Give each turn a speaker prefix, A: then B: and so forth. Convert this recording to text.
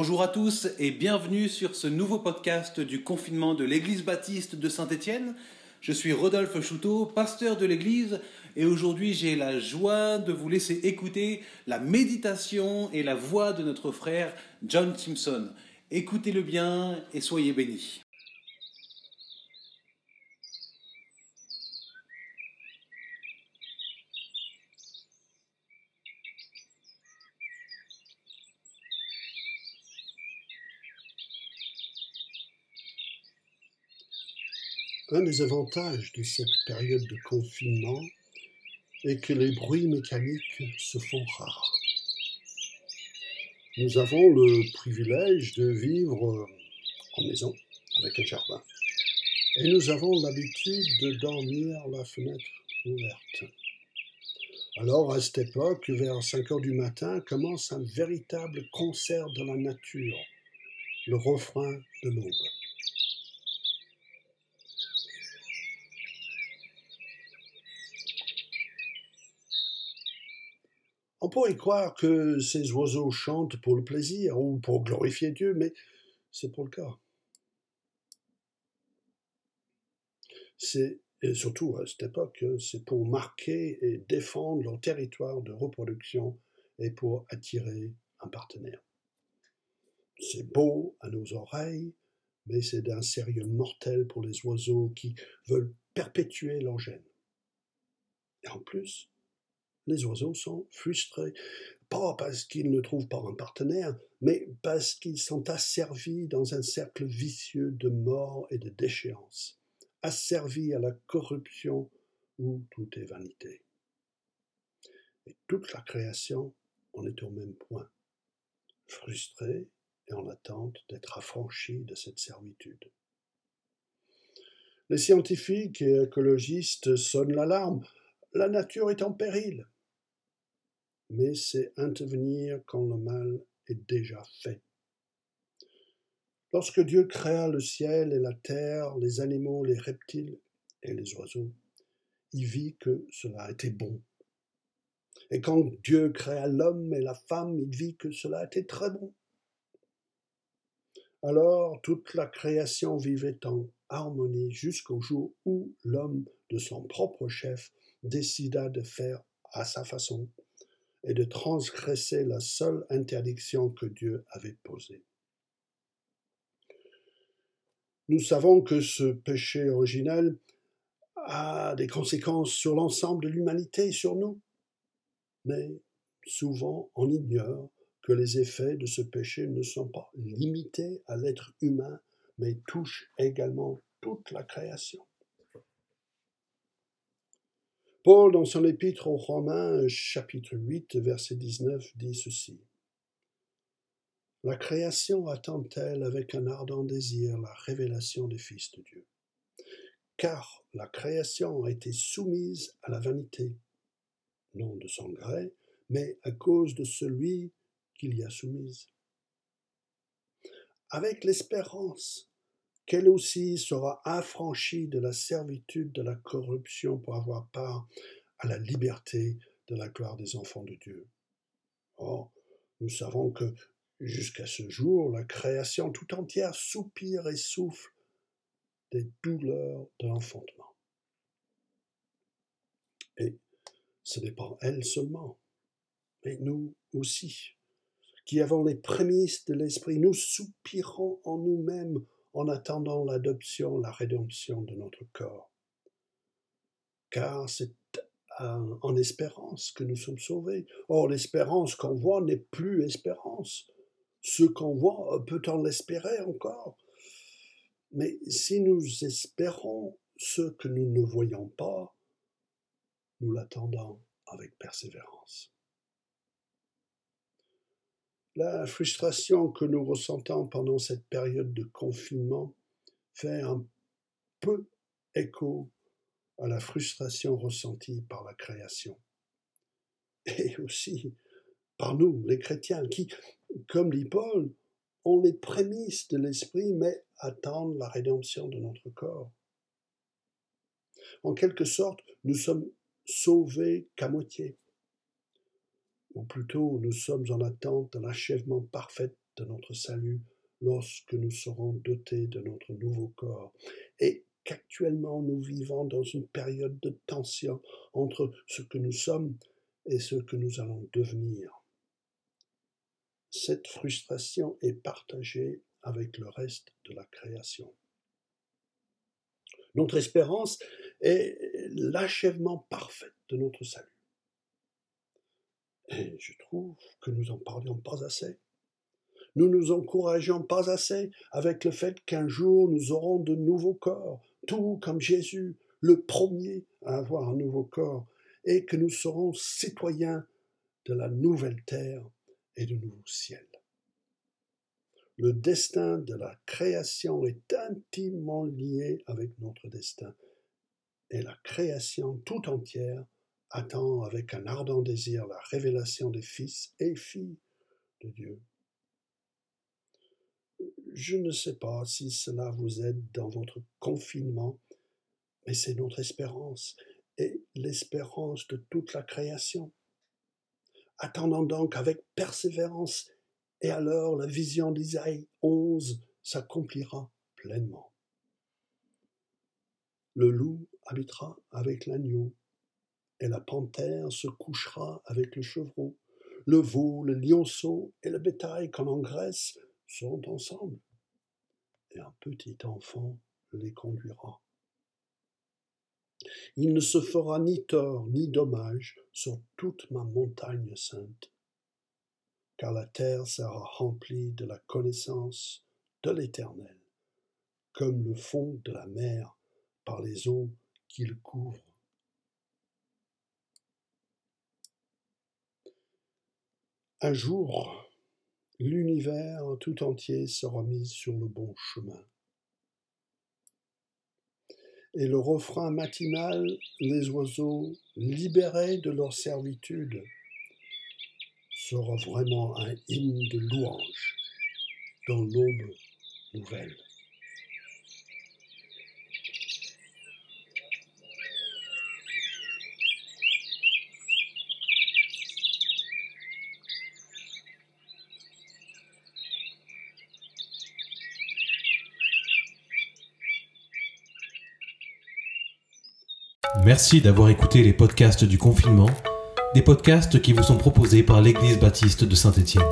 A: Bonjour à tous et bienvenue sur ce nouveau podcast du confinement de l'église baptiste de Saint-Étienne. Je suis Rodolphe Chouteau, pasteur de l'église, et aujourd'hui j'ai la joie de vous laisser écouter la méditation et la voix de notre frère John Simpson. Écoutez-le bien et soyez bénis.
B: Un des avantages de cette période de confinement est que les bruits mécaniques se font rares. Nous avons le privilège de vivre en maison avec un jardin. Et nous avons l'habitude de dormir la fenêtre ouverte. Alors, à cette époque, vers 5 heures du matin, commence un véritable concert de la nature, le refrain de l'aube. On pourrait croire que ces oiseaux chantent pour le plaisir ou pour glorifier Dieu, mais c'est pas le cas. C'est et surtout à cette époque, c'est pour marquer et défendre leur territoire de reproduction et pour attirer un partenaire. C'est beau à nos oreilles, mais c'est d'un sérieux mortel pour les oiseaux qui veulent perpétuer leur gène. Et en plus, les oiseaux sont frustrés. Pas parce qu'ils ne trouvent pas un partenaire, mais parce qu'ils sont asservis dans un cercle vicieux de mort et de déchéance, asservis à la corruption où tout est vanité. Et toute la création en est au même point, frustrée et en attente d'être affranchie de cette servitude. Les scientifiques et écologistes sonnent l'alarme. La nature est en péril mais c'est intervenir quand le mal est déjà fait. Lorsque Dieu créa le ciel et la terre, les animaux, les reptiles et les oiseaux, il vit que cela était bon. Et quand Dieu créa l'homme et la femme, il vit que cela était très bon. Alors toute la création vivait en harmonie jusqu'au jour où l'homme, de son propre chef, décida de faire à sa façon et de transgresser la seule interdiction que Dieu avait posée. Nous savons que ce péché originel a des conséquences sur l'ensemble de l'humanité, sur nous. Mais souvent on ignore que les effets de ce péché ne sont pas limités à l'être humain, mais touchent également toute la création. Paul, dans son épître aux Romains, chapitre 8, verset 19, dit ceci. La création attend-elle avec un ardent désir la révélation des fils de Dieu? Car la création a été soumise à la vanité, non de son gré, mais à cause de celui qui l'y a soumise. Avec l'espérance qu'elle aussi sera affranchie de la servitude de la corruption pour avoir part à la liberté de la gloire des enfants de Dieu. Or, nous savons que jusqu'à ce jour, la création tout entière soupire et souffle des douleurs de l'enfantement. Et ce n'est pas elle seulement, mais nous aussi, qui avons les prémices de l'Esprit, nous soupirons en nous-mêmes en attendant l'adoption, la rédemption de notre corps. Car c'est en espérance que nous sommes sauvés. Or, l'espérance qu'on voit n'est plus espérance. Ce qu'on voit, peut-on l'espérer encore Mais si nous espérons ce que nous ne voyons pas, nous l'attendons avec persévérance. La frustration que nous ressentons pendant cette période de confinement fait un peu écho à la frustration ressentie par la création. Et aussi par nous, les chrétiens, qui, comme dit Paul, ont les prémices de l'esprit, mais attendent la rédemption de notre corps. En quelque sorte, nous sommes sauvés qu'à moitié ou plutôt nous sommes en attente de l'achèvement parfait de notre salut lorsque nous serons dotés de notre nouveau corps et qu'actuellement nous vivons dans une période de tension entre ce que nous sommes et ce que nous allons devenir. Cette frustration est partagée avec le reste de la création. Notre espérance est l'achèvement parfait de notre salut. Je trouve que nous en parlions pas assez. Nous nous encourageons pas assez avec le fait qu'un jour nous aurons de nouveaux corps, tout comme Jésus, le premier à avoir un nouveau corps, et que nous serons citoyens de la nouvelle terre et du nouveau ciel. Le destin de la création est intimement lié avec notre destin, et la création tout entière attend avec un ardent désir la révélation des fils et filles de Dieu. Je ne sais pas si cela vous aide dans votre confinement, mais c'est notre espérance et l'espérance de toute la création. Attendant donc avec persévérance, et alors la vision d'Isaïe 11 s'accomplira pleinement. Le loup habitera avec l'agneau, et la panthère se couchera avec le chevreau. Le veau, le lionceau et le bétail qu'on engraisse seront ensemble, et un petit enfant les conduira. Il ne se fera ni tort ni dommage sur toute ma montagne sainte, car la terre sera remplie de la connaissance de l'Éternel, comme le fond de la mer par les eaux qu'il couvre. Un jour, l'univers tout entier sera mis sur le bon chemin. Et le refrain matinal, les oiseaux libérés de leur servitude, sera vraiment un hymne de louange dans l'aube nouvelle.
A: Merci d'avoir écouté les podcasts du confinement, des podcasts qui vous sont proposés par l'Église baptiste de Saint-Étienne.